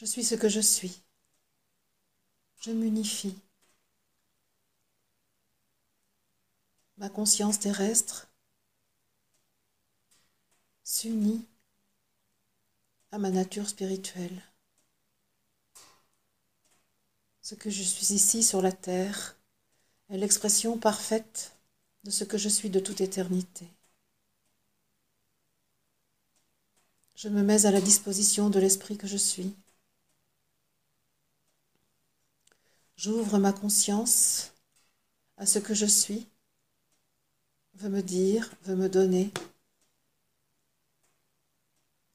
Je suis ce que je suis. Je m'unifie. Ma conscience terrestre s'unit à ma nature spirituelle. Ce que je suis ici sur la terre est l'expression parfaite de ce que je suis de toute éternité. Je me mets à la disposition de l'esprit que je suis. J'ouvre ma conscience à ce que je suis, veut me dire, veut me donner,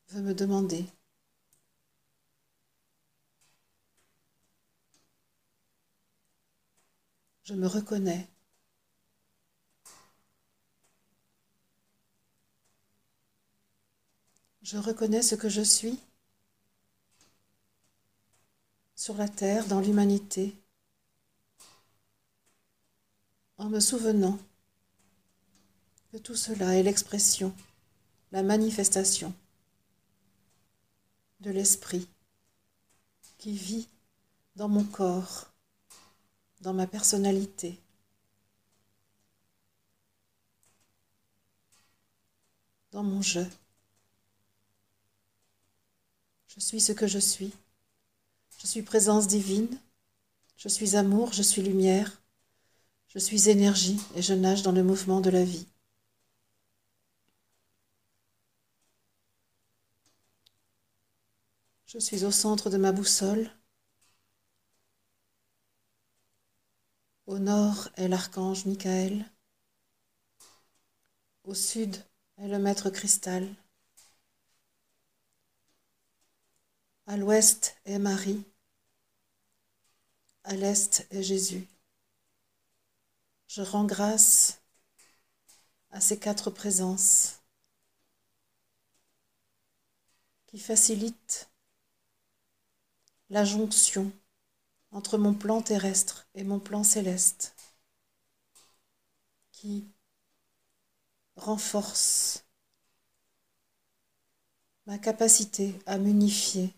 veut me demander. Je me reconnais. Je reconnais ce que je suis sur la terre, dans l'humanité, en me souvenant que tout cela est l'expression, la manifestation de l'esprit qui vit dans mon corps, dans ma personnalité. dans mon jeu. Je suis ce que je suis. Je suis présence divine. Je suis amour, je suis lumière. Je suis énergie et je nage dans le mouvement de la vie. Je suis au centre de ma boussole. Au nord est l'archange Michael. Au sud est le maître cristal. À l'ouest est Marie, à l'est est Jésus. Je rends grâce à ces quatre présences qui facilitent la jonction entre mon plan terrestre et mon plan céleste, qui renforce ma capacité à m'unifier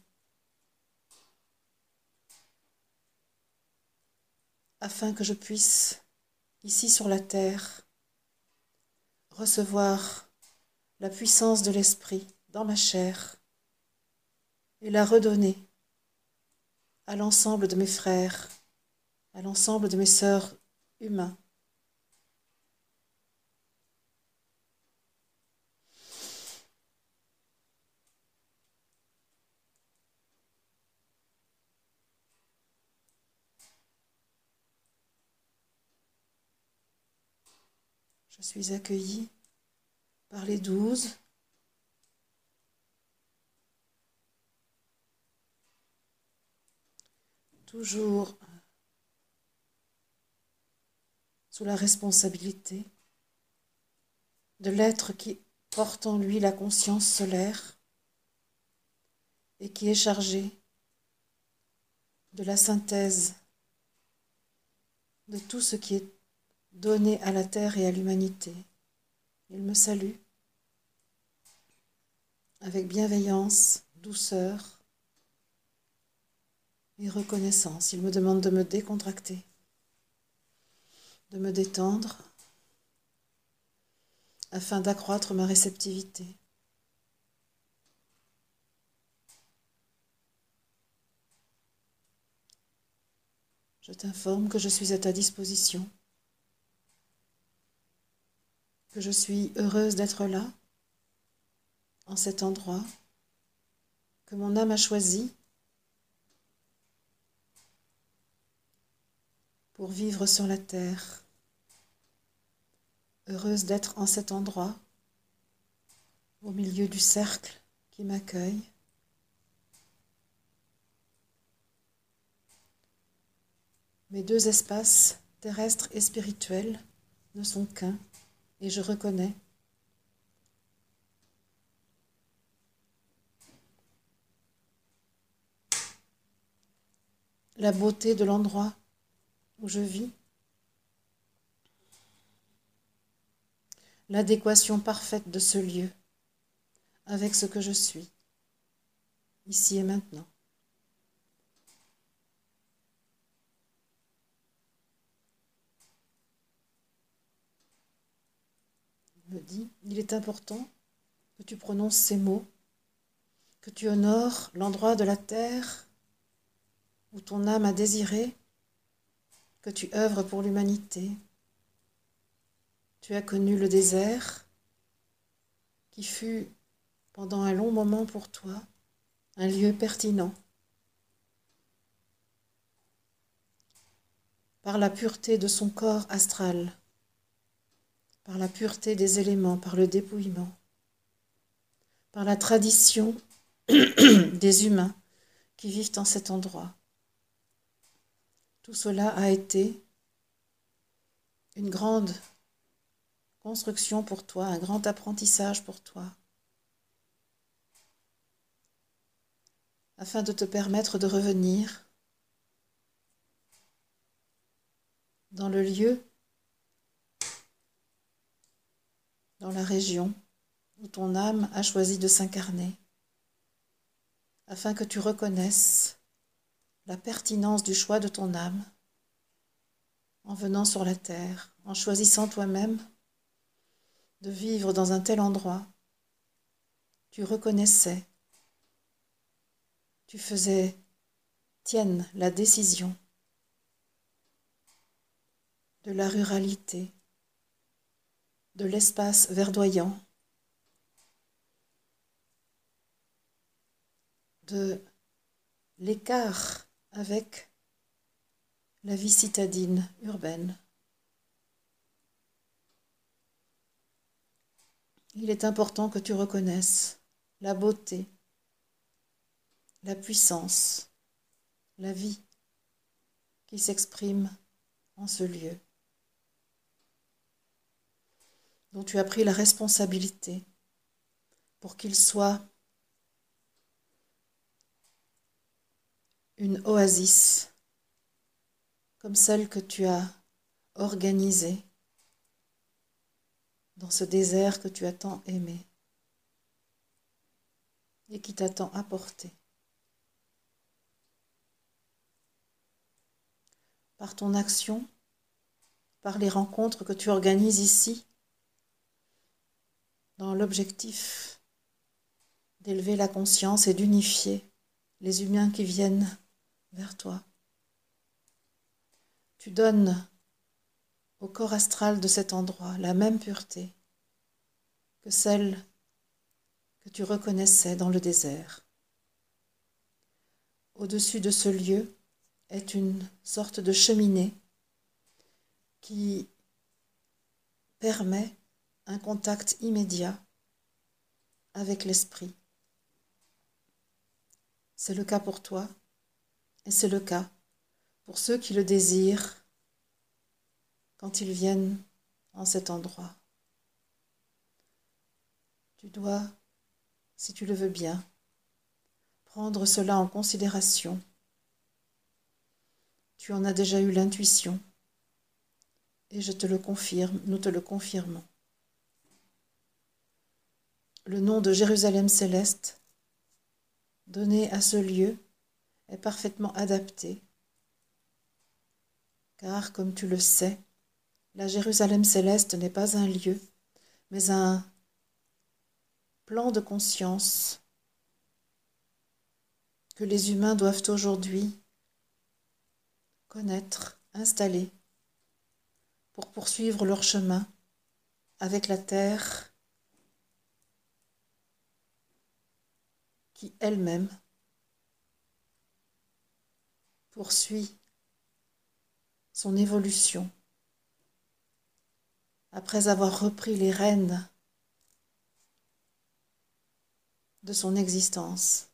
afin que je puisse, ici sur la terre, recevoir la puissance de l'Esprit dans ma chair et la redonner à l'ensemble de mes frères, à l'ensemble de mes sœurs humains. Suis par les douze. Toujours sous la responsabilité de l'être qui porte en lui la conscience solaire et qui est chargé de la synthèse de tout ce qui est donné à la terre et à l'humanité. Il me salue avec bienveillance, douceur et reconnaissance. Il me demande de me décontracter, de me détendre afin d'accroître ma réceptivité. Je t'informe que je suis à ta disposition que je suis heureuse d'être là, en cet endroit, que mon âme a choisi pour vivre sur la terre, heureuse d'être en cet endroit, au milieu du cercle qui m'accueille. Mes deux espaces, terrestres et spirituels, ne sont qu'un et je reconnais la beauté de l'endroit où je vis, l'adéquation parfaite de ce lieu avec ce que je suis, ici et maintenant. Me dit, il est important que tu prononces ces mots, que tu honores l'endroit de la terre où ton âme a désiré, que tu œuvres pour l'humanité. Tu as connu le désert qui fut pendant un long moment pour toi un lieu pertinent. Par la pureté de son corps astral, par la pureté des éléments, par le dépouillement, par la tradition des humains qui vivent en cet endroit. Tout cela a été une grande construction pour toi, un grand apprentissage pour toi, afin de te permettre de revenir dans le lieu, dans la région où ton âme a choisi de s'incarner, afin que tu reconnaisses la pertinence du choix de ton âme en venant sur la terre, en choisissant toi-même de vivre dans un tel endroit, tu reconnaissais, tu faisais tienne la décision de la ruralité, de l'espace verdoyant, de l'écart avec la vie citadine urbaine. Il est important que tu reconnaisses la beauté, la puissance, la vie qui s'exprime en ce lieu, dont tu as pris la responsabilité pour qu'il soit une oasis comme celle que tu as organisée dans ce désert que tu as tant aimé et qui t'a tant apporté. Par ton action, par les rencontres que tu organises ici, dans l'objectif d'élever la conscience et d'unifier les humains qui viennent vers toi. Tu donnes au corps astral de cet endroit la même pureté que celle que tu reconnaissais dans le désert. Au-dessus de ce lieu est une sorte de cheminée qui permet un contact immédiat avec l'esprit. C'est le cas pour toi et c'est le cas pour ceux qui le désirent quand ils viennent en cet endroit. Tu dois, si tu le veux bien, prendre cela en considération. Tu en as déjà eu l'intuition et je te le confirme, nous te le confirmons. Le nom de Jérusalem céleste, donné à ce lieu, est parfaitement adapté, car, comme tu le sais, la Jérusalem céleste n'est pas un lieu, mais un plan de conscience que les humains doivent aujourd'hui connaître, installer, pour poursuivre leur chemin avec la terre qui elle-même poursuit son évolution après avoir repris les rênes de son existence.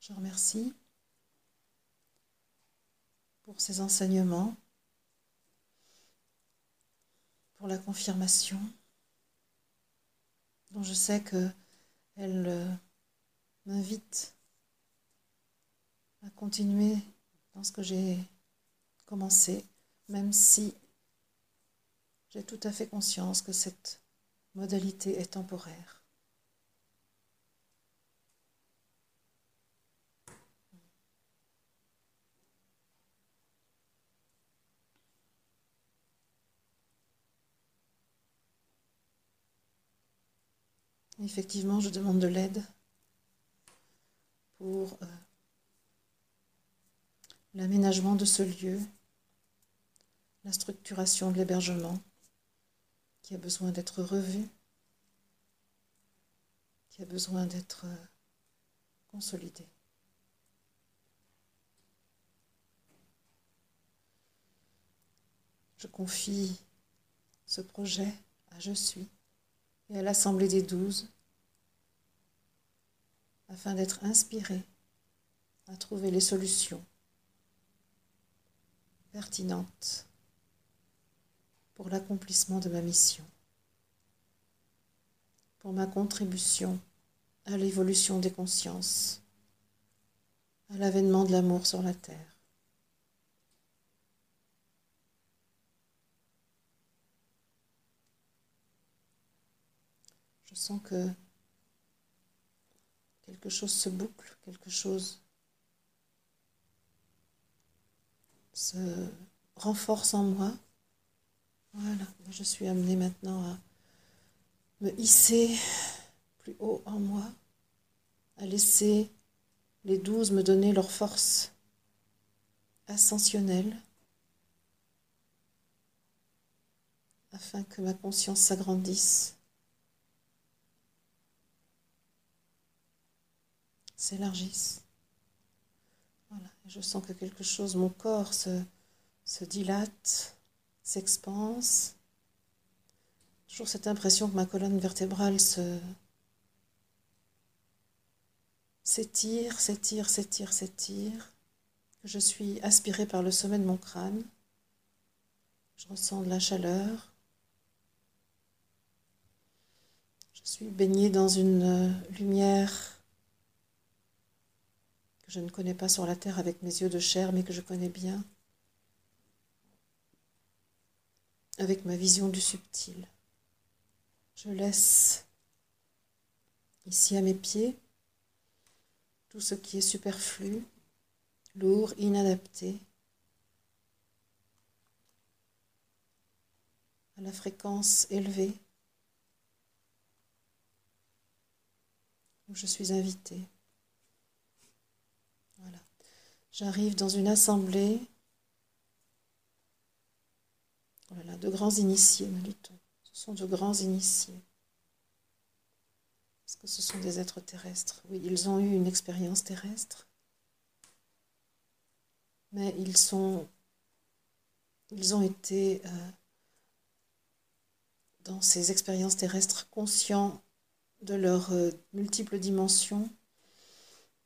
Je remercie pour ces enseignements pour la confirmation, dont je sais qu'elle euh, m'invite à continuer dans ce que j'ai commencé, même si j'ai tout à fait conscience que cette modalité est temporaire. Effectivement, je demande de l'aide pour euh, l'aménagement de ce lieu, la structuration de l'hébergement qui a besoin d'être revu, qui a besoin d'être euh, consolidé. Je confie ce projet à Je suis et à l'Assemblée des douze afin d'être inspiré à trouver les solutions pertinentes pour l'accomplissement de ma mission, pour ma contribution à l'évolution des consciences, à l'avènement de l'amour sur la terre. Je sens que quelque chose se boucle, quelque chose se renforce en moi. Voilà, je suis amenée maintenant à me hisser plus haut en moi, à laisser les douze me donner leur force ascensionnelle, afin que ma conscience s'agrandisse, s'élargisse. Voilà, je sens que quelque chose, mon corps se, dilate, s'expanse. Toujours cette impression que ma colonne vertébrale se s'étire, s'étire, s'étire, s'étire, que je suis aspirée par le sommet de mon crâne. Je ressens de la chaleur. Je suis baignée dans une lumière que je ne connais pas sur la terre avec mes yeux de chair, mais que je connais bien avec ma vision du subtil. Je laisse ici à mes pieds tout ce qui est superflu, lourd, inadapté, à la fréquence élevée où je suis invitée. Voilà. J'arrive dans une assemblée voilà, de grands initiés, me dit-on. Ce sont de grands initiés. Est-ce que ce sont des êtres terrestres Oui, ils ont eu une expérience terrestre, mais ils ont été euh, dans ces expériences terrestres conscients de leurs euh, multiples dimensions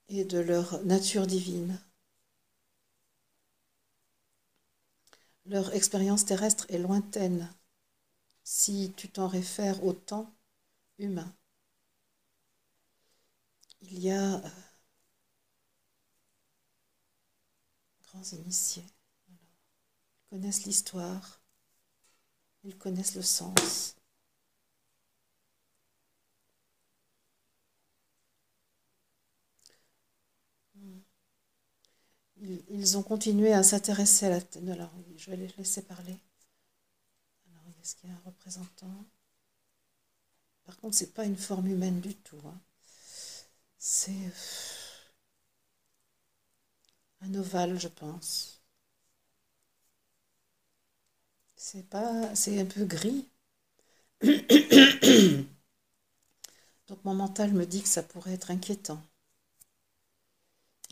et de leur nature divine. Leur expérience terrestre est lointaine si tu t'en réfères au temps humain. Il y a euh, grands initiés. ils connaissent l'histoire, ils connaissent le sens. Ils, ont continué à s'intéresser à la. Alors, je vais les laisser parler. Alors, est-ce qu'il y a un représentant? Par contre, ce n'est pas une forme humaine du tout. Hein. C'est un ovale, je pense. C'est pas, c'est un peu gris. Donc mon mental me dit que ça pourrait être inquiétant.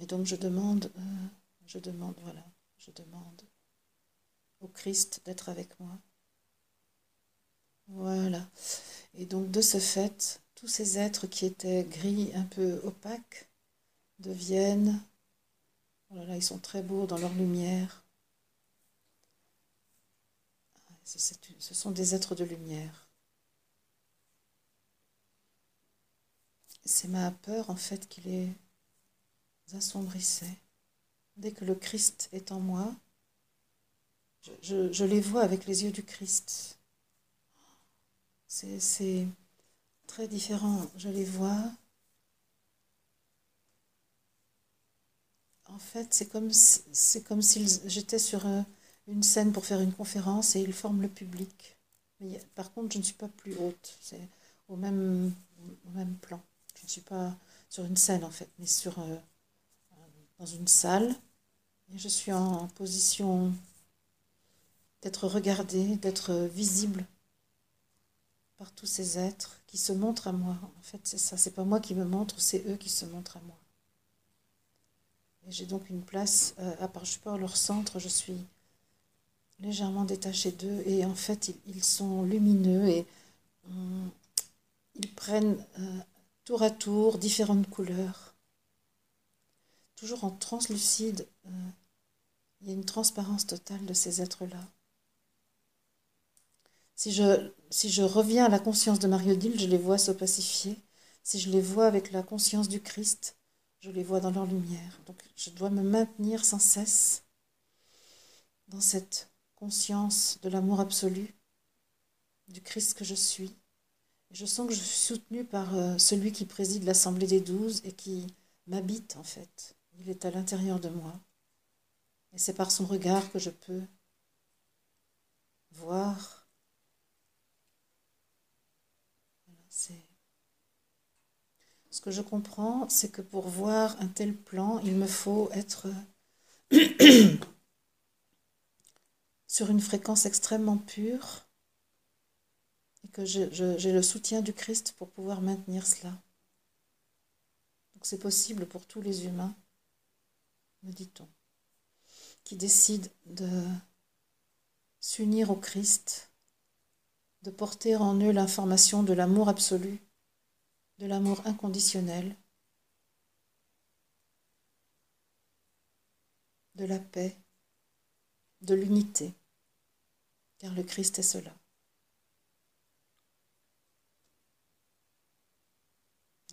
Et donc je demande, euh, je demande, voilà, je demande au Christ d'être avec moi. Voilà. Et donc de ce fait, tous ces êtres qui étaient gris, un peu opaques, deviennent, oh là là, ils sont très beaux dans leur lumière. Ce sont des êtres de lumière. C'est ma peur en fait qui les assombrissait. Dès que le Christ est en moi, je, les vois avec les yeux du Christ. C'est très différent. Je les vois. En fait, c'est comme, si j'étais sur une scène pour faire une conférence et ils forment le public. Par contre, je ne suis pas plus haute. C'est au même, au même plan. Je ne suis pas sur une scène en fait, mais sur, euh, dans une salle. Je suis en position d'être regardée, d'être visible par tous ces êtres qui se montrent à moi. En fait, c'est ça. C'est pas moi qui me montre, c'est eux qui se montrent à moi. Et j'ai donc une place, euh, à part je suis leur centre, je suis légèrement détachée d'eux. Et en fait, ils, sont lumineux et ils prennent euh, tour à tour différentes couleurs. Toujours en translucide, euh, il y a une transparence totale de ces êtres-là. Si je, si je reviens à la conscience de Marie-Odile, je les vois se pacifier. Si je les vois avec la conscience du Christ, je les vois dans leur lumière. Donc je dois me maintenir sans cesse dans cette conscience de l'amour absolu, du Christ que je suis. Et je sens que je suis soutenue par euh, celui qui préside l'Assemblée des douze et qui m'habite en fait. Il est à l'intérieur de moi. Et c'est par son regard que je peux voir. ce que je comprends, c'est que pour voir un tel plan, il me faut être sur une fréquence extrêmement pure et que j'ai le soutien du Christ pour pouvoir maintenir cela. Donc c'est possible pour tous les humains, me dit-on, qui décident de s'unir au Christ, de porter en eux l'information de l'amour absolu de l'amour inconditionnel, de la paix, de l'unité, car le Christ est cela.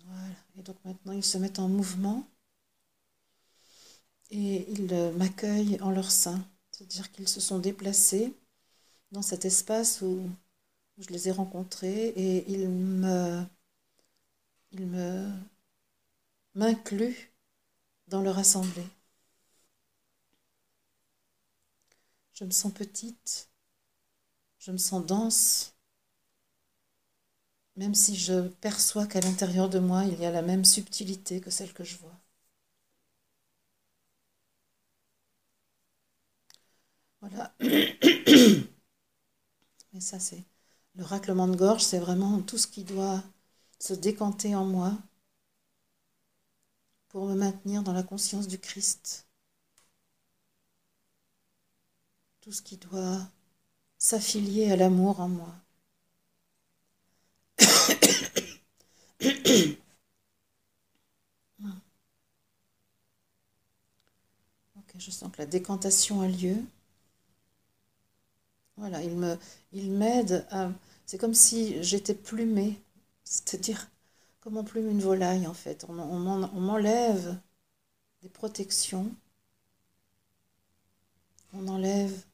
Voilà, et donc maintenant ils se mettent en mouvement et ils m'accueillent en leur sein, c'est-à-dire qu'ils se sont déplacés dans cet espace où, je les ai rencontrés et ils me m'inclut dans leur assemblée. Je me sens petite, je me sens dense, même si je perçois qu'à l'intérieur de moi, il y a la même subtilité que celle que je vois. Voilà. Et ça, c'est le raclement de gorge, c'est vraiment tout ce qui doit se décanter en moi pour me maintenir dans la conscience du Christ. Tout ce qui doit s'affilier à l'amour en moi. ok, je sens que la décantation a lieu. Voilà, il me, m'aide à. C'est comme si j'étais plumée c'est-à-dire, comme on plume une volaille, en fait. On, m'enlève des protections. On enlève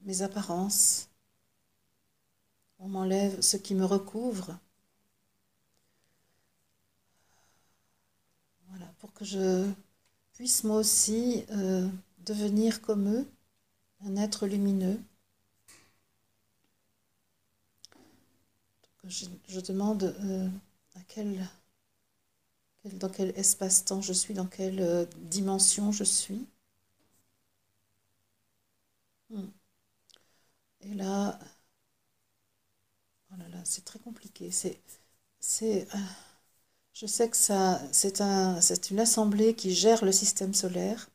mes apparences. On m'enlève ce qui me recouvre. Voilà, pour que je puisse moi aussi euh, devenir comme eux, un être lumineux. je, demande euh, dans quel espace-temps je suis, dans quelle euh, dimension je suis. Hmm. Et là, oh là là, c'est très compliqué. Euh, je sais que c'est une assemblée qui gère le système solaire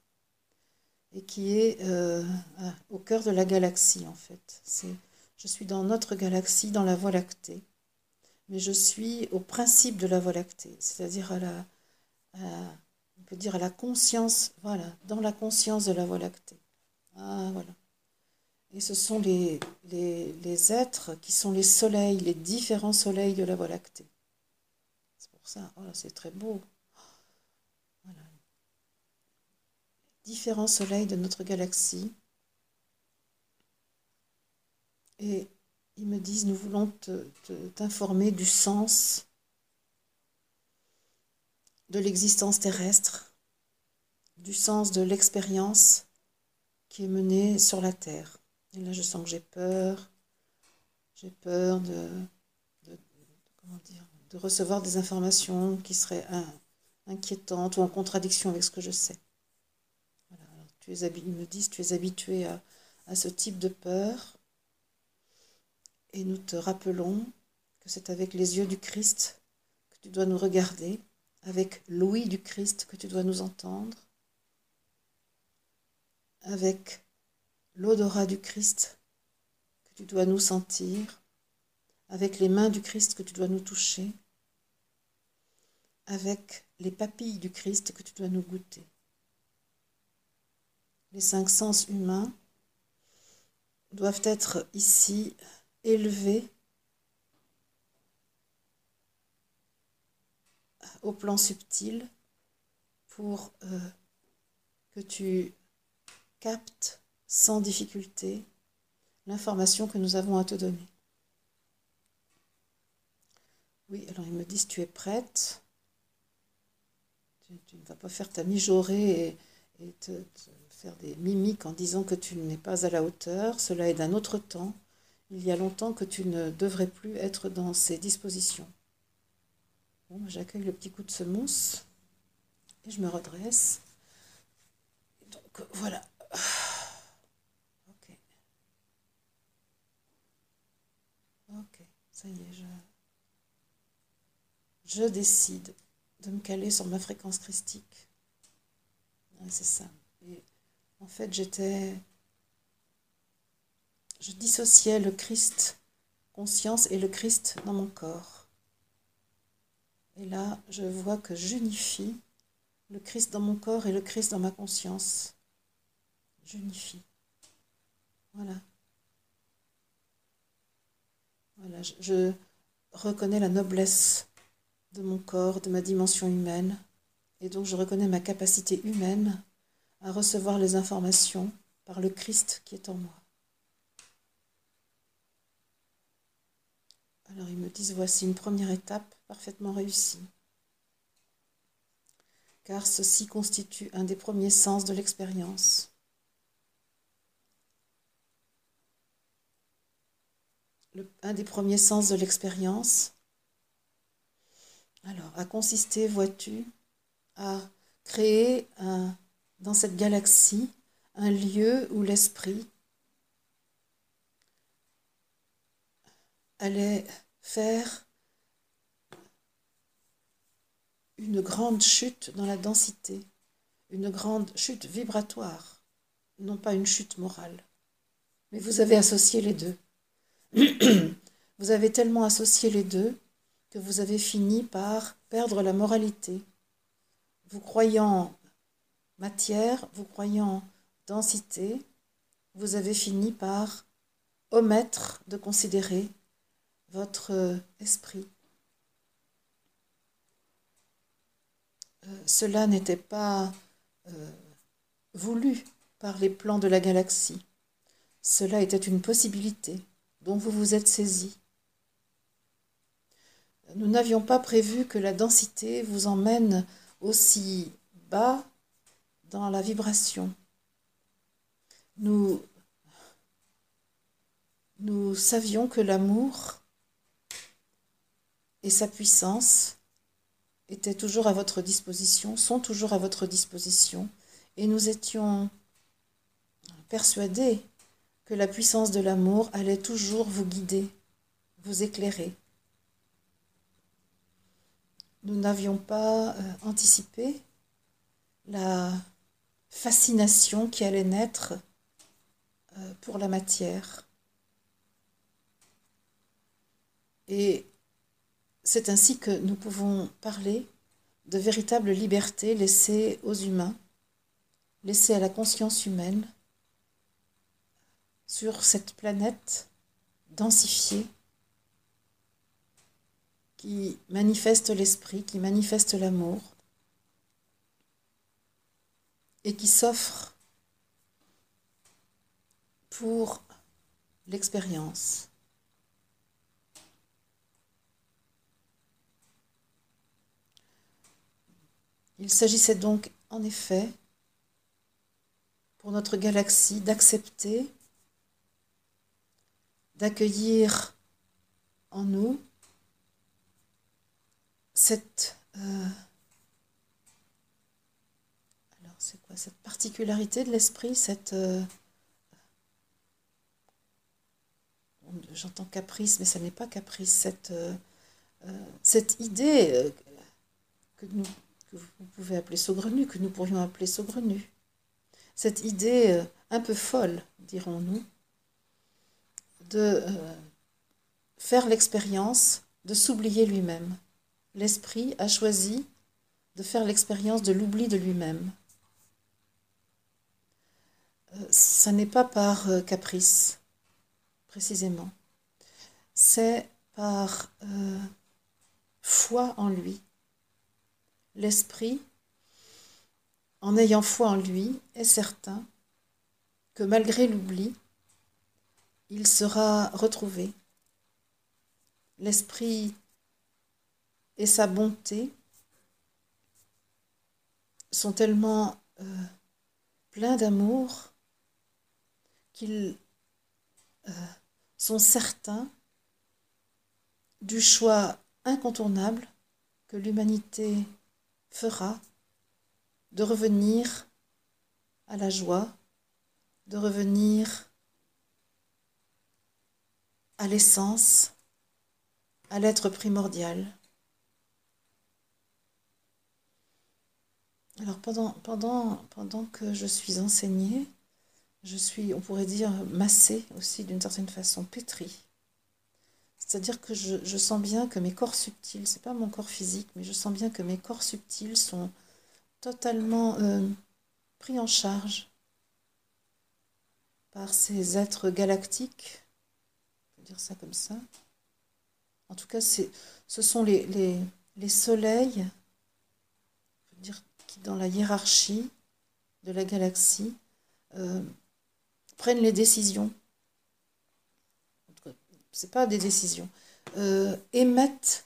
et qui est au cœur de la galaxie en fait. C'est, je suis dans notre galaxie, dans la Voie lactée mais je suis au principe de la Voie lactée, c'est-à-dire à la, on peut dire à la conscience, voilà, dans la conscience de la Voie lactée. Ah, voilà. Et ce sont les, les, les êtres qui sont les soleils, les différents soleils de la Voie lactée. C'est pour ça, oh, c'est très beau. Voilà. Différents soleils de notre galaxie. Et ils me disent, nous voulons t'informer du sens de l'existence terrestre, du sens de l'expérience qui est menée sur la Terre. Et là, je sens que j'ai peur. J'ai peur de comment dire, de recevoir des informations qui seraient inquiétantes ou en contradiction avec ce que je sais. Tu es, ils me disent tu es habitué à ce type de peur et nous te rappelons que c'est avec les yeux du Christ que tu dois nous regarder, avec l'ouïe du Christ que tu dois nous entendre, avec l'odorat du Christ que tu dois nous sentir, avec les mains du Christ que tu dois nous toucher, avec les papilles du Christ que tu dois nous goûter. Les cinq sens humains doivent être ici élevés au plan subtil pour euh, que tu captes sans difficulté l'information que nous avons à te donner. Oui, alors ils me disent tu es prête. Tu, ne vas pas faire ta mijaurée et, te, faire des mimiques en disant que tu n'es pas à la hauteur. Cela est d'un autre temps. Il y a longtemps que tu ne devrais plus être dans ces dispositions. Bon, j'accueille le petit coup de semonce et je me redresse. Donc voilà. Ok. Ok, ça y est, je, je décide de me caler sur ma fréquence christique. c'est ça. Et en fait, j'étais. Je dissociais le Christ conscience et le Christ dans mon corps. Et là, je vois que j'unifie le Christ dans mon corps et le Christ dans ma conscience. J'unifie. Voilà. Voilà, je, reconnais la noblesse de mon corps, de ma dimension humaine, et donc je reconnais ma capacité humaine à recevoir les informations par le Christ qui est en moi. Alors ils me disent, voici une première étape parfaitement réussie, car ceci constitue un des premiers sens de l'expérience. un des premiers sens de l'expérience, alors, a consisté, vois-tu, à créer un, dans cette galaxie un lieu où l'esprit allait faire une grande chute dans la densité, une grande chute vibratoire, non pas une chute morale. Mais vous avez associé les deux. vous avez tellement associé les deux que vous avez fini par perdre la moralité. Vous croyant matière, vous croyant densité, vous avez fini par omettre de considérer votre euh, esprit. Euh, cela n'était pas euh, voulu par les plans de la galaxie. Cela était une possibilité dont vous vous êtes saisi. Nous n'avions pas prévu que la densité vous emmène aussi bas dans la vibration. Nous, nous savions que l'amour et sa puissance étaient toujours à votre disposition, sont toujours à votre disposition, et nous étions persuadés que la puissance de l'amour allait toujours vous guider, vous éclairer. Nous n'avions pas euh, anticipé la fascination qui allait naître euh, pour la matière. Et c'est ainsi que nous pouvons parler de véritable liberté laissée aux humains, laissée à la conscience humaine, sur cette planète densifiée qui manifeste l'esprit, qui manifeste l'amour et qui s'offre pour l'expérience. Il s'agissait donc en effet pour notre galaxie d'accepter, d'accueillir en nous cette euh, alors c'est quoi cette particularité de l'esprit, cette euh, j'entends caprice, mais ça n'est pas caprice, cette, euh, cette idée que, que vous pouvez appeler saugrenue, que nous pourrions appeler saugrenue, cette idée un peu folle, dirons-nous, de faire l'expérience de s'oublier lui-même. L'esprit a choisi de faire l'expérience de l'oubli de lui-même. Ça n'est pas par euh, caprice, précisément. C'est par euh, foi en lui. L'esprit, en ayant foi en lui, est certain que malgré l'oubli, il sera retrouvé l'esprit et sa bonté sont tellement euh, pleins d'amour qu'ils euh, sont certains du choix incontournable que l'humanité fera de revenir à la joie, de revenir à l'essence à l'être primordial. Alors pendant, pendant, pendant que je suis enseignée, je suis, on pourrait dire, massée aussi d'une certaine façon, pétrie. C'est-à-dire que je, sens bien que mes corps subtils, c'est pas mon corps physique, mais je sens bien que mes corps subtils sont totalement euh, pris en charge par ces êtres galactiques, on peut dire ça comme ça, en tout cas, ce sont les, soleils dire, qui, dans la hiérarchie de la galaxie, euh, prennent les décisions. Ce pas des décisions. Euh, émettent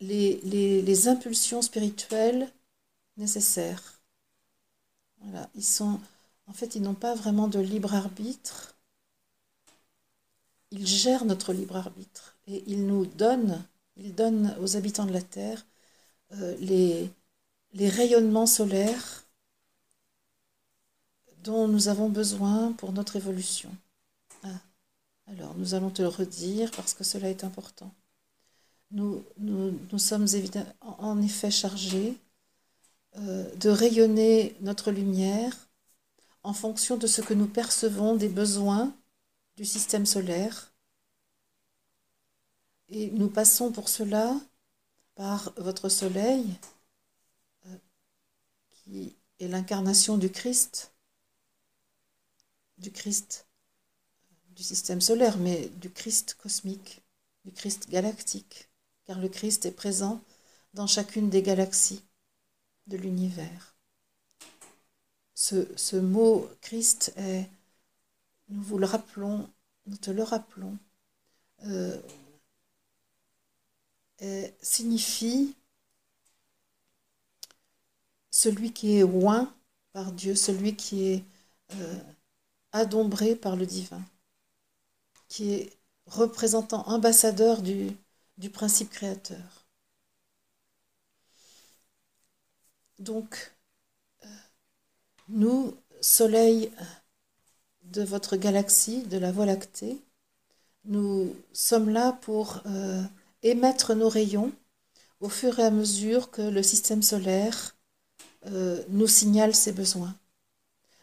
les, les, impulsions spirituelles nécessaires. Voilà, ils sont, en fait, ils n'ont pas vraiment de libre arbitre. Ils gèrent notre libre arbitre et il nous donne, il donne aux habitants de la Terre euh, les, les rayonnements solaires dont nous avons besoin pour notre évolution. Ah, alors, nous allons te le redire parce que cela est important. Nous, nous, sommes en effet chargés euh, de rayonner notre lumière en fonction de ce que nous percevons des besoins du système solaire et nous passons pour cela par votre soleil, euh, qui est l'incarnation du Christ, du Christ du système solaire, mais du Christ cosmique, du Christ galactique, car le Christ est présent dans chacune des galaxies de l'univers. Ce, mot Christ est, nous vous le rappelons, nous te le rappelons, euh, signifie celui qui est oint par Dieu, celui qui est euh, adombré par le divin, qui est représentant, ambassadeur du, principe créateur. Donc, euh, nous, soleil de votre galaxie, de la Voie lactée, nous sommes là pour émettre nos rayons au fur et à mesure que le système solaire euh, nous signale ses besoins.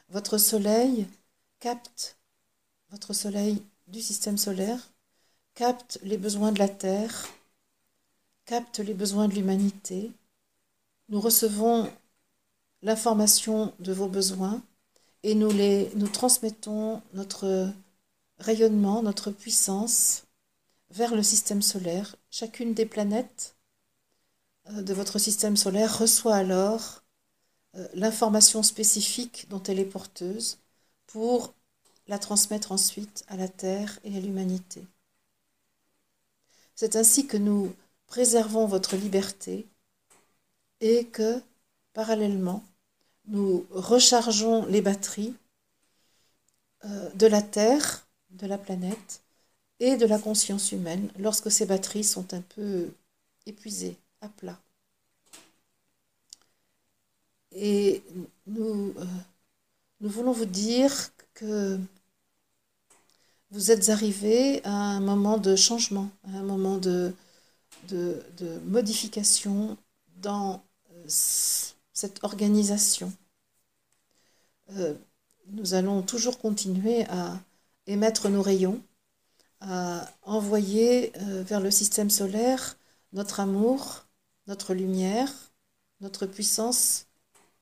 Votre soleil capte, votre soleil du système solaire capte les besoins de la Terre, capte les besoins de l'humanité. Nous recevons l'information de vos besoins et nous, les, nous transmettons notre rayonnement, notre puissance vers le système solaire. Chacune des planètes euh, de votre système solaire reçoit alors euh, l'information spécifique dont elle est porteuse pour la transmettre ensuite à la Terre et à l'humanité. C'est ainsi que nous préservons votre liberté et que, parallèlement, nous rechargeons les batteries euh, de la Terre, de la planète, et de la conscience humaine lorsque ces batteries sont un peu épuisées, à plat. Et nous, euh, nous voulons vous dire que vous êtes arrivés à un moment de changement, à un moment de, de, de modification dans euh, cette organisation. Euh, nous allons toujours continuer à émettre nos rayons, à envoyer euh, vers le système solaire notre amour, notre lumière, notre puissance,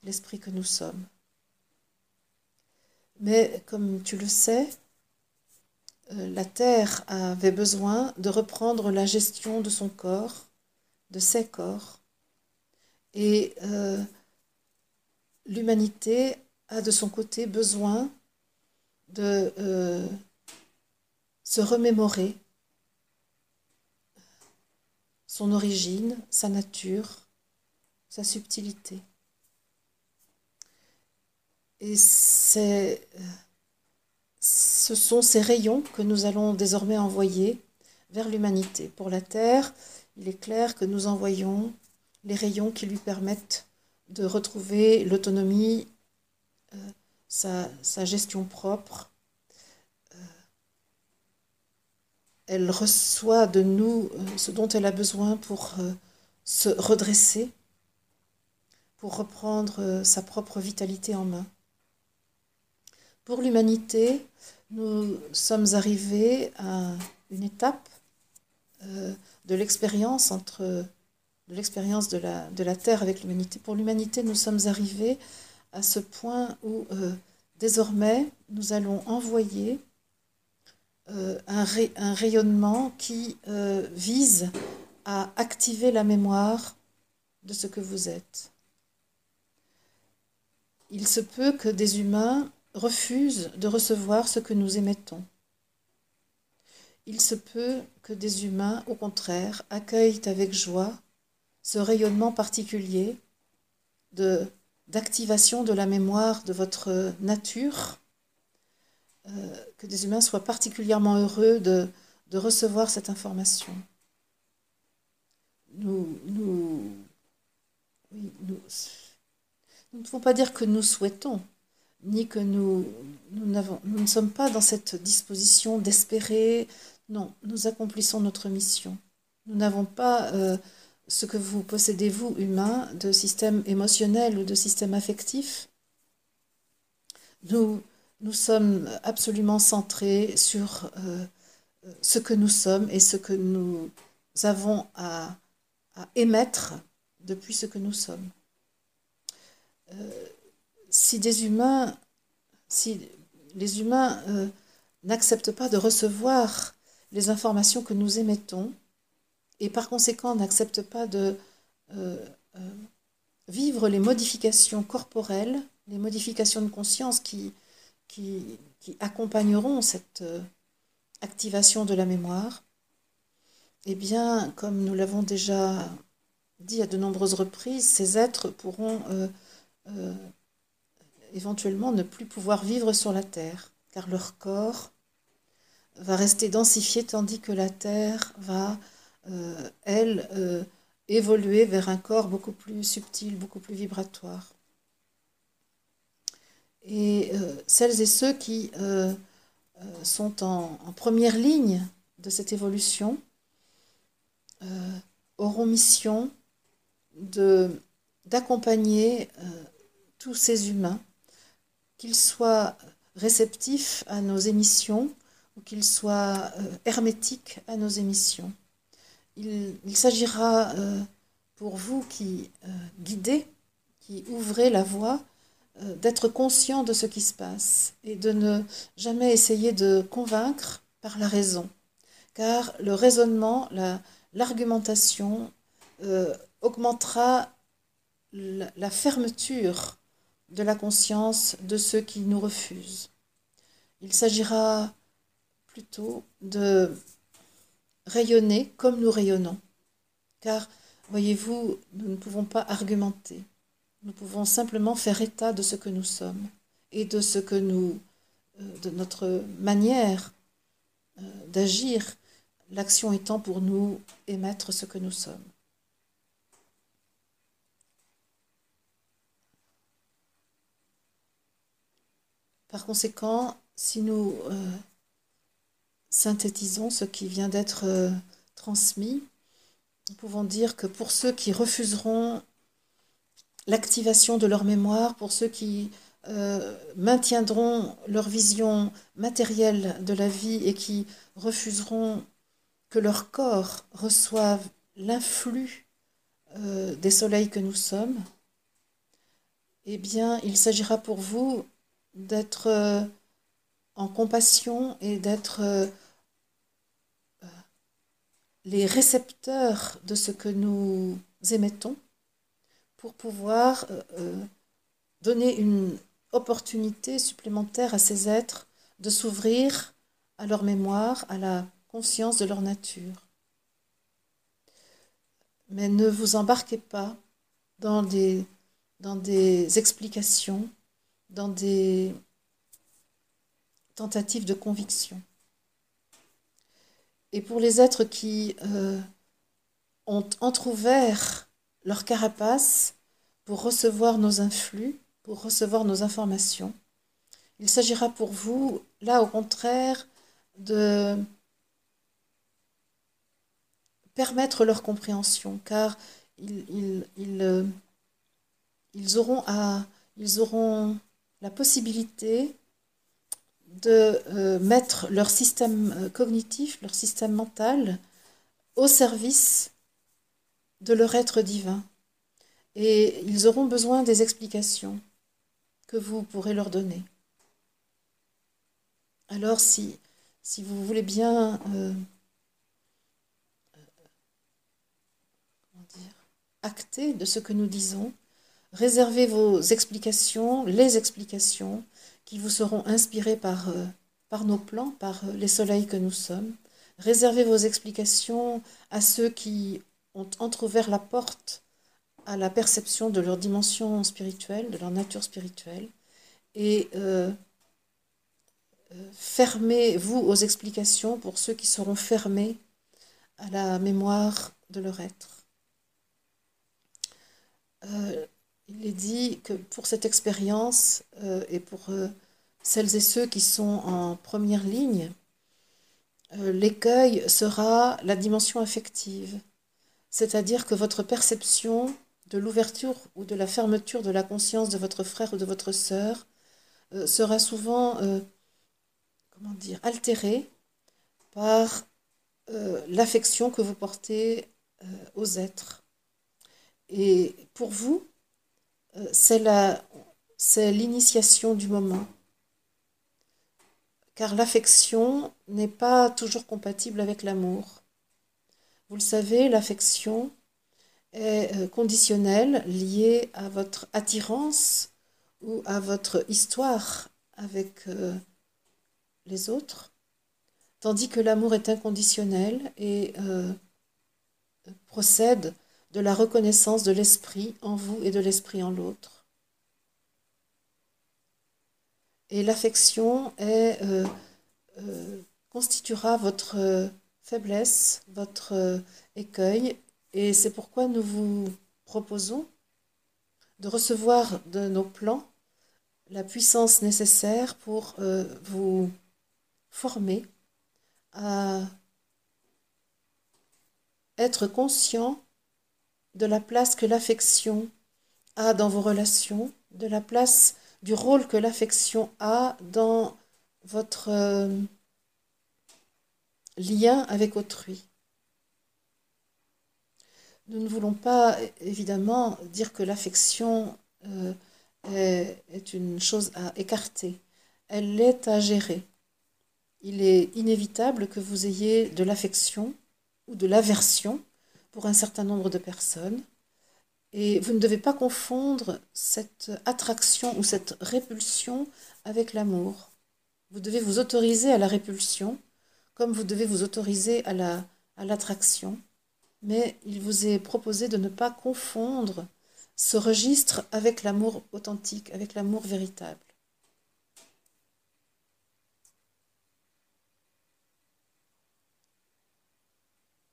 l'esprit que nous sommes. Mais comme tu le sais, euh, la Terre avait besoin de reprendre la gestion de son corps, de ses corps, et euh, l'humanité a de son côté besoin de euh, se remémorer son origine, sa nature, sa subtilité. Et ce sont ces rayons que nous allons désormais envoyer vers l'humanité. Pour la Terre, il est clair que nous envoyons les rayons qui lui permettent de retrouver l'autonomie, euh, sa, sa, gestion propre. Euh, elle reçoit de nous euh, ce dont elle a besoin pour se redresser, pour reprendre sa propre vitalité en main. Pour l'humanité, nous sommes arrivés à une étape de l'expérience entre de l'expérience de la, de la Terre avec l'humanité. Pour l'humanité, nous sommes arrivés à ce point où euh, désormais nous allons envoyer euh, un, un, rayonnement qui euh, vise à activer la mémoire de ce que vous êtes. Il se peut que des humains refusent de recevoir ce que nous émettons. Il se peut que des humains, au contraire, accueillent avec joie ce rayonnement particulier de d'activation de la mémoire de votre nature, euh, que des humains soient particulièrement heureux de, recevoir cette information. Nous, nous, nous ne pouvons pas dire que nous souhaitons, ni que nous, ne sommes pas dans cette disposition d'espérer. Non, nous accomplissons notre mission. Nous n'avons pas euh, ce que vous possédez, vous, humain, de système émotionnel ou de système affectif. Nous, nous sommes absolument centrés sur euh, ce que nous sommes et ce que nous avons à, à émettre depuis ce que nous sommes. Euh, si des humains, si les humains euh, n'acceptent pas de recevoir les informations que nous émettons, et par conséquent n'accepte pas de euh, euh, vivre les modifications corporelles, les modifications de conscience qui, qui, qui accompagneront cette activation de la mémoire, eh bien, comme nous l'avons déjà dit à de nombreuses reprises, ces êtres pourront éventuellement ne plus pouvoir vivre sur la Terre, car leur corps va rester densifié tandis que la Terre va euh, elle, euh, évoluer vers un corps beaucoup plus subtil, beaucoup plus vibratoire. Et euh, celles et ceux qui sont en, en, première ligne de cette évolution auront mission d'accompagner tous ces humains, qu'ils soient réceptifs à nos émissions ou qu'ils soient hermétiques à nos émissions il, s'agira euh, pour vous qui euh, guidez, qui ouvrez la voie, euh, d'être conscient de ce qui se passe et de ne jamais essayer de convaincre par la raison. Car le raisonnement, l'argumentation augmentera la fermeture de la conscience de ceux qui nous refusent. Il s'agira plutôt de rayonner comme nous rayonnons. Car, voyez-vous, nous ne pouvons pas argumenter. Nous pouvons simplement faire état de ce que nous sommes et de ce que nous, euh, de notre manière euh, d'agir, l'action étant pour nous émettre ce que nous sommes. Par conséquent, si nous euh, synthétisons ce qui vient d'être euh, transmis, nous pouvons dire que pour ceux qui refuseront l'activation de leur mémoire, pour ceux qui euh, maintiendront leur vision matérielle de la vie et qui refuseront que leur corps reçoive l'influx des soleils que nous sommes, eh bien, il s'agira pour vous d'être euh, en compassion et d'être les récepteurs de ce que nous émettons pour pouvoir donner une opportunité supplémentaire à ces êtres de s'ouvrir à leur mémoire, à la conscience de leur nature. Mais ne vous embarquez pas dans des, dans des explications, dans des tentatives de conviction. Et pour les êtres qui euh, ont entr'ouvert leur carapace pour recevoir nos influx, pour recevoir nos informations. Il s'agira pour vous, là au contraire, de permettre leur compréhension, car ils, ils, ils, auront, à, ils auront la possibilité de euh, mettre leur système euh, cognitif, leur système mental au service de leur être divin. Et ils auront besoin des explications que vous pourrez leur donner. Alors si, vous voulez bien euh, acter de ce que nous disons, réservez vos explications, les explications qui vous seront inspirées par, euh, par nos plans, par euh, les soleils que nous sommes. Réservez vos explications à ceux qui ont entr'ouvert la porte à la perception de leur dimension spirituelle, de leur nature spirituelle, et euh, fermez-vous aux explications pour ceux qui seront fermés à la mémoire de leur être. Il est dit que pour cette expérience et pour celles et ceux qui sont en première ligne, l'écueil sera la dimension affective, c'est-à-dire que votre perception de l'ouverture ou de la fermeture de la conscience de votre frère ou de votre sœur euh, sera souvent, euh, altérée par euh, l'affection que vous portez aux êtres. Et pour vous, c'est l'initiation du moment. Car l'affection n'est pas toujours compatible avec l'amour. Vous le savez, l'affection est euh, conditionnel, lié à votre attirance ou à votre histoire avec euh, les autres, tandis que l'amour est inconditionnel et euh, procède de la reconnaissance de l'esprit en vous et de l'esprit en l'autre. Et l'affection constituera votre faiblesse, votre écueil et c'est pourquoi nous vous proposons de recevoir de nos plans la puissance nécessaire pour euh, vous former à être conscient de la place que l'affection a dans vos relations, de la place du rôle que l'affection a dans votre euh, lien avec autrui. Nous ne voulons pas, évidemment, dire que l'affection euh, est, une chose à écarter. Elle est à gérer. Il est inévitable que vous ayez de l'affection ou de l'aversion pour un certain nombre de personnes. Et vous ne devez pas confondre cette attraction ou cette répulsion avec l'amour. Vous devez vous autoriser à la répulsion comme vous devez vous autoriser à l'attraction. La, à mais il vous est proposé de ne pas confondre ce registre avec l'amour authentique, avec l'amour véritable.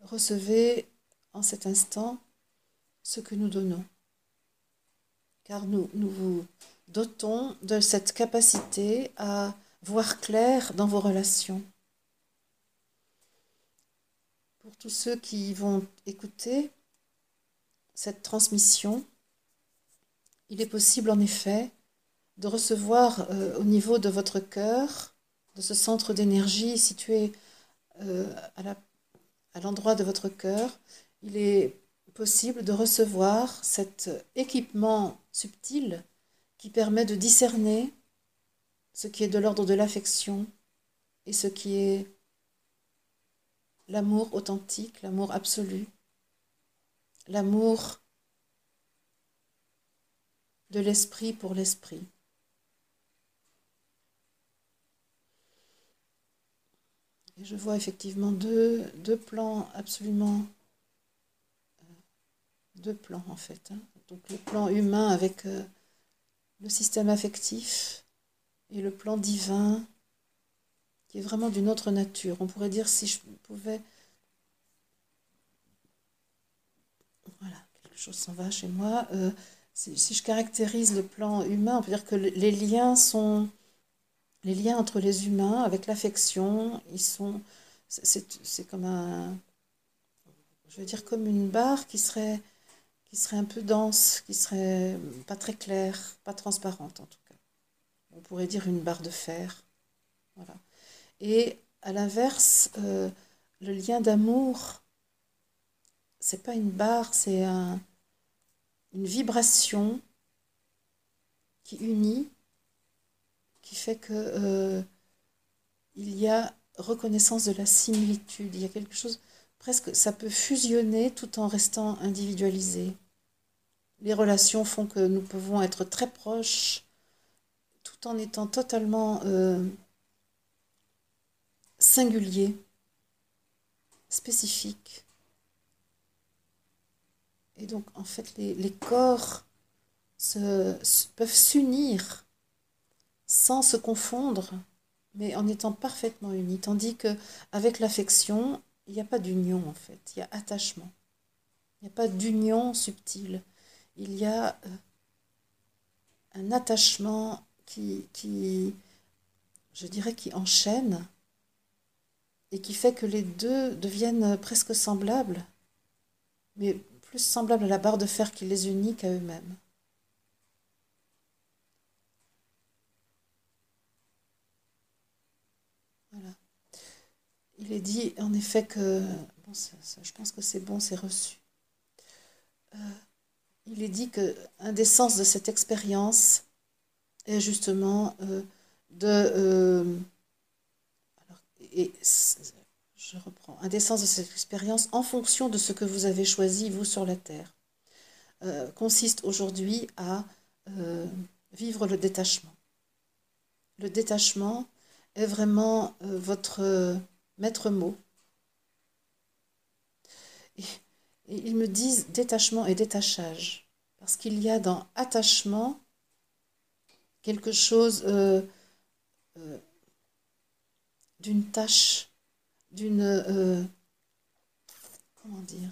Recevez en cet instant ce que nous donnons, car nous, nous vous dotons de cette capacité à voir clair dans vos relations. Pour tous ceux qui vont écouter cette transmission, il est possible en effet de recevoir euh, au niveau de votre cœur, de ce centre d'énergie situé euh, à l'endroit de votre cœur, il est possible de recevoir cet équipement subtil qui permet de discerner ce qui est de l'ordre de l'affection et ce qui est l'amour authentique, l'amour absolu, l'amour de l'esprit pour l'esprit. Je vois effectivement deux, deux plans absolument... Deux plans en fait. Hein. Donc le plan humain avec euh, le système affectif et le plan divin qui est vraiment d'une autre nature. On pourrait dire si je pouvais... Voilà, quelque chose s'en va chez moi. Euh, si, si, je caractérise le plan humain, on peut dire que les liens sont les liens entre les humains avec l'affection, ils sont, c'est comme un, je veux dire comme une barre qui serait, qui serait un peu dense, qui serait pas très claire, pas transparente en tout cas. On pourrait dire une barre de fer, voilà. Et à l'inverse, euh, le lien d'amour, c'est pas une barre, c'est un, une vibration qui unit qui fait que euh, il y a reconnaissance de la similitude. Il y a quelque chose presque, ça peut fusionner tout en restant individualisé. Les relations font que nous pouvons être très proches tout en étant totalement euh, singuliers, spécifiques. Et donc, en fait, les, corps peuvent s'unir sans se confondre, mais en étant parfaitement unis. Tandis que avec l'affection, il n'y a pas d'union en fait, il y a attachement. Il n'y a pas d'union subtile. Il y a euh, un attachement qui, je dirais, qui enchaîne et qui fait que les deux deviennent presque semblables, mais plus semblables à la barre de fer qui les unit qu'à eux-mêmes. il est dit en effet que, bon, je pense que c'est bon, c'est reçu. Euh, il est dit qu'un des sens de cette expérience est justement euh, de... Euh, et je reprends. Un des sens de cette expérience, en fonction de ce que vous avez choisi, vous, sur la Terre, consiste aujourd'hui à vivre le détachement. Le détachement est vraiment votre maître mot. Ils me disent détachement et détachage, parce qu'il y a dans attachement quelque chose euh, euh, d'une tâche, d'une... Euh, comment dire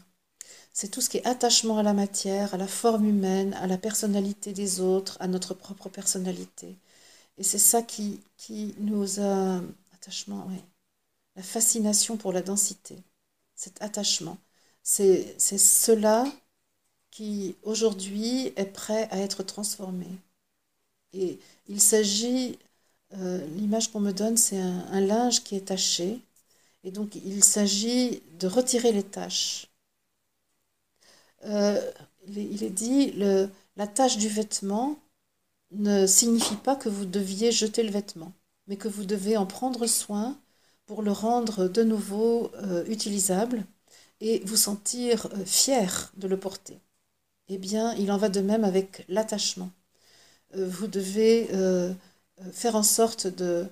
C'est tout ce qui est attachement à la matière, à la forme humaine, à la personnalité des autres, à notre propre personnalité. Et c'est ça qui, qui nous a... Attachement, oui la fascination pour la densité, cet attachement. C'est cela qui aujourd'hui est prêt à être transformé. Et il s'agit, euh, l'image qu'on me donne, c'est un, linge qui est taché, et donc il s'agit de retirer les taches. Euh, il, est, dit, le, la tache du vêtement ne signifie pas que vous deviez jeter le vêtement, mais que vous devez en prendre soin pour le rendre de nouveau euh, utilisable et vous sentir euh, fier de le porter. Eh bien, il en va de même avec l'attachement. Euh, vous devez faire en sorte de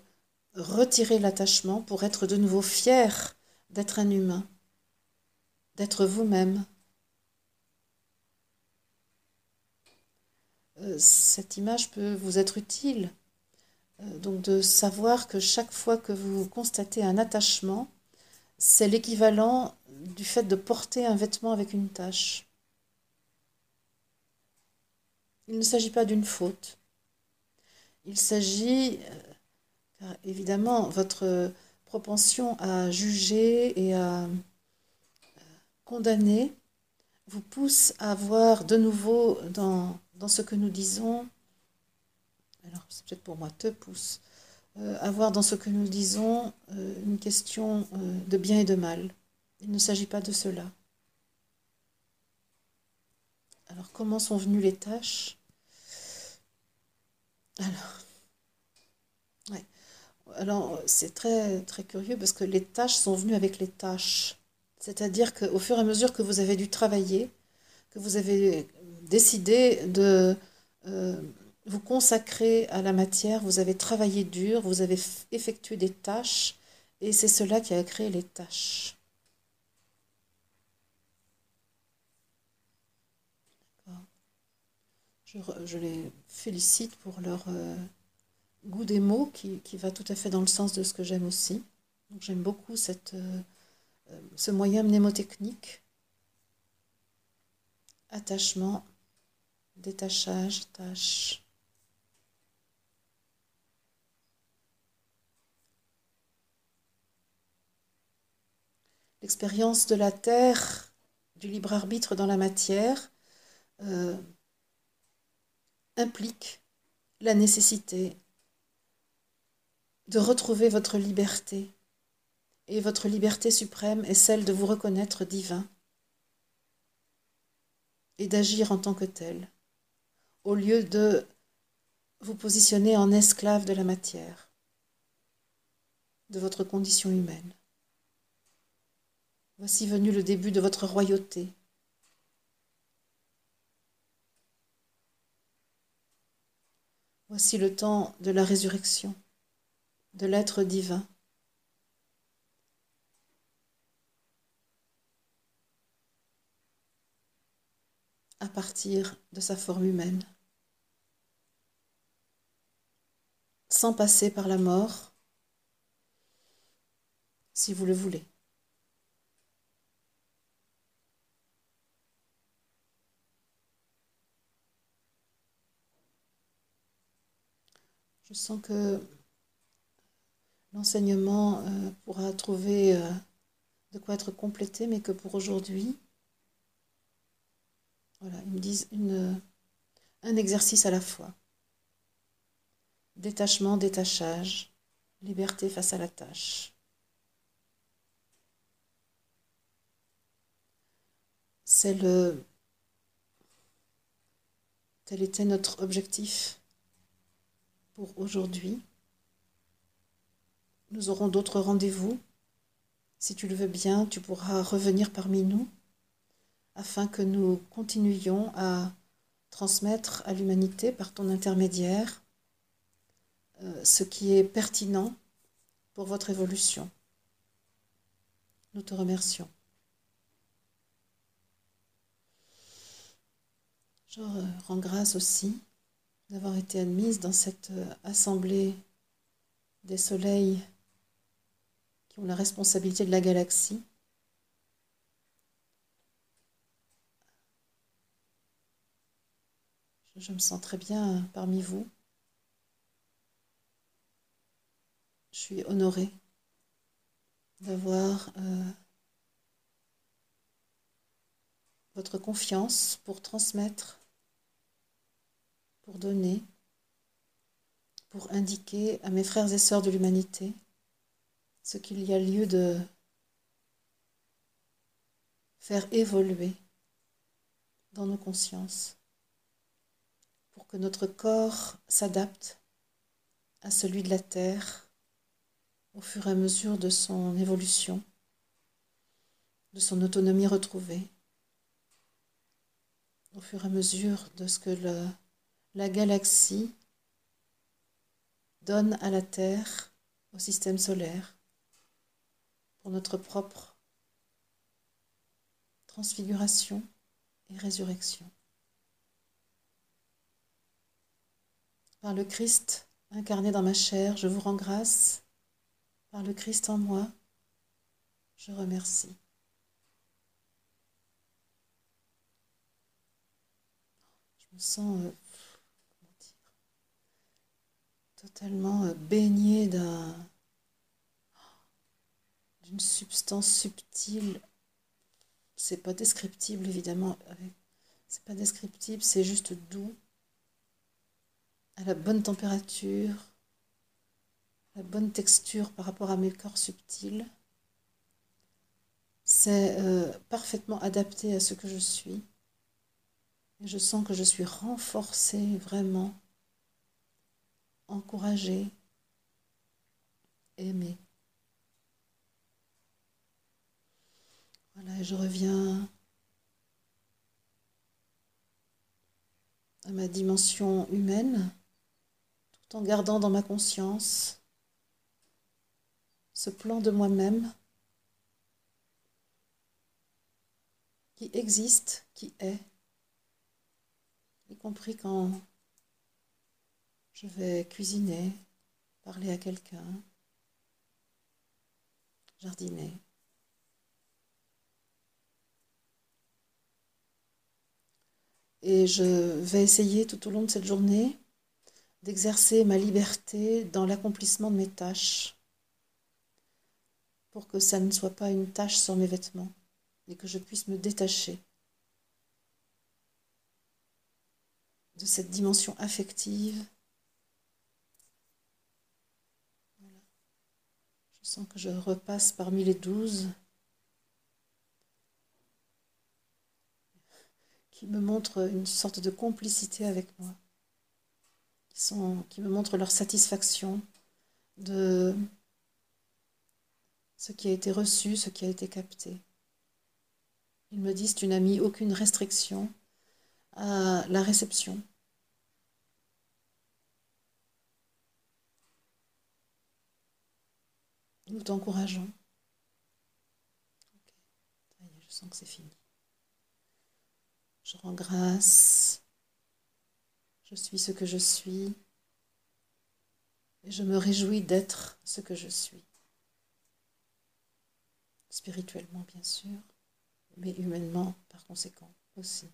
retirer l'attachement pour être de nouveau fier d'être un humain, d'être vous-même. Cette image peut vous être utile euh, donc de savoir que chaque fois que vous constatez un attachement, c'est l'équivalent du fait de porter un vêtement avec une tache. Il ne s'agit pas d'une faute, il s'agit, car évidemment, votre propension à juger et à condamner vous pousse à voir de nouveau dans, dans ce que nous disons, alors c'est peut-être pour moi, te pousse, euh, à voir dans ce que nous disons euh, une question euh, de bien et de mal. Il ne s'agit pas de cela. Alors comment sont venues les tâches? Alors, c'est très très curieux parce que les tâches sont venues avec les tâches. C'est-à-dire qu'au fur et à mesure que vous avez dû travailler, que vous avez décidé de euh, vous consacrer à la matière, vous avez travaillé dur, vous avez effectué des tâches, et c'est cela qui a créé les tâches. Je, je, les félicite pour leur euh, goût des mots qui, qui, va tout à fait dans le sens de ce que j'aime aussi. j'aime beaucoup cette... Euh, euh, ce moyen mnémotechnique. Attachement, détachage, tâche. L'expérience de la Terre, du libre arbitre dans la matière, implique la nécessité de retrouver votre liberté, et votre liberté suprême est celle de vous reconnaître divin et d'agir en tant que tel, au lieu de vous positionner en esclave de la matière, de votre condition humaine. Voici venu le début de votre royauté. Voici le temps de la résurrection, de l'être divin. à partir de sa forme humaine, sans passer par la mort, si vous le voulez. Je sens que l'enseignement euh, pourra trouver euh, de quoi être complété, mais que pour aujourd'hui, voilà, ils me disent une, un exercice à la fois. Détachement, détachage, liberté face à la tâche. C'est le. Tel était notre objectif pour aujourd'hui. Nous aurons d'autres rendez-vous. Si tu le veux bien, tu pourras revenir parmi nous afin que nous continuions à transmettre à l'humanité par ton intermédiaire euh, ce qui est pertinent pour votre évolution. Nous te remercions. Je rends grâce aussi d'avoir été admise dans cette euh, assemblée des soleils qui ont la responsabilité de la galaxie Je me sens très bien parmi vous. Je suis honorée d'avoir euh, votre confiance pour transmettre, pour donner, pour indiquer à mes frères et sœurs de l'humanité ce qu'il y a lieu de faire évoluer dans nos consciences pour que notre corps s'adapte à celui de la Terre au fur et à mesure de son évolution, de son autonomie retrouvée, au fur et à mesure de ce que le, la galaxie donne à la Terre, au système solaire, pour notre propre transfiguration et résurrection. Par le Christ incarné dans ma chair, je vous rends grâce. Par le Christ en moi, je remercie. Je me sens... Totalement euh, baigné d'un d'une substance subtile. C'est pas descriptible évidemment. C'est pas descriptible, c'est juste doux, à la bonne température, la bonne texture par rapport à mes corps subtils. C'est euh, parfaitement adapté à ce que je suis. Et je sens que je suis renforcée vraiment, encouragée, aimée. Voilà, je reviens à ma dimension humaine, tout en gardant dans ma conscience ce plan de moi-même qui existe, qui est, y compris quand je vais cuisiner, parler à quelqu'un, jardiner. Et je vais essayer tout au long de cette journée d'exercer ma liberté dans l'accomplissement de mes tâches pour que ça ne soit pas une tâche sur mes vêtements et que je puisse me détacher de cette dimension affective. Sens que je repasse parmi les douze qui me montrent une sorte de complicité avec moi, qui, me montrent leur satisfaction de ce qui a été reçu, ce qui a été capté. Ils me disent, tu n'as mis aucune restriction à la réception. Nous t'encourageons. je sens que c'est fini. Je rends grâce. Je suis ce que je suis. Et je me réjouis d'être ce que je suis. Spirituellement, bien sûr, mais humainement, par conséquent, aussi.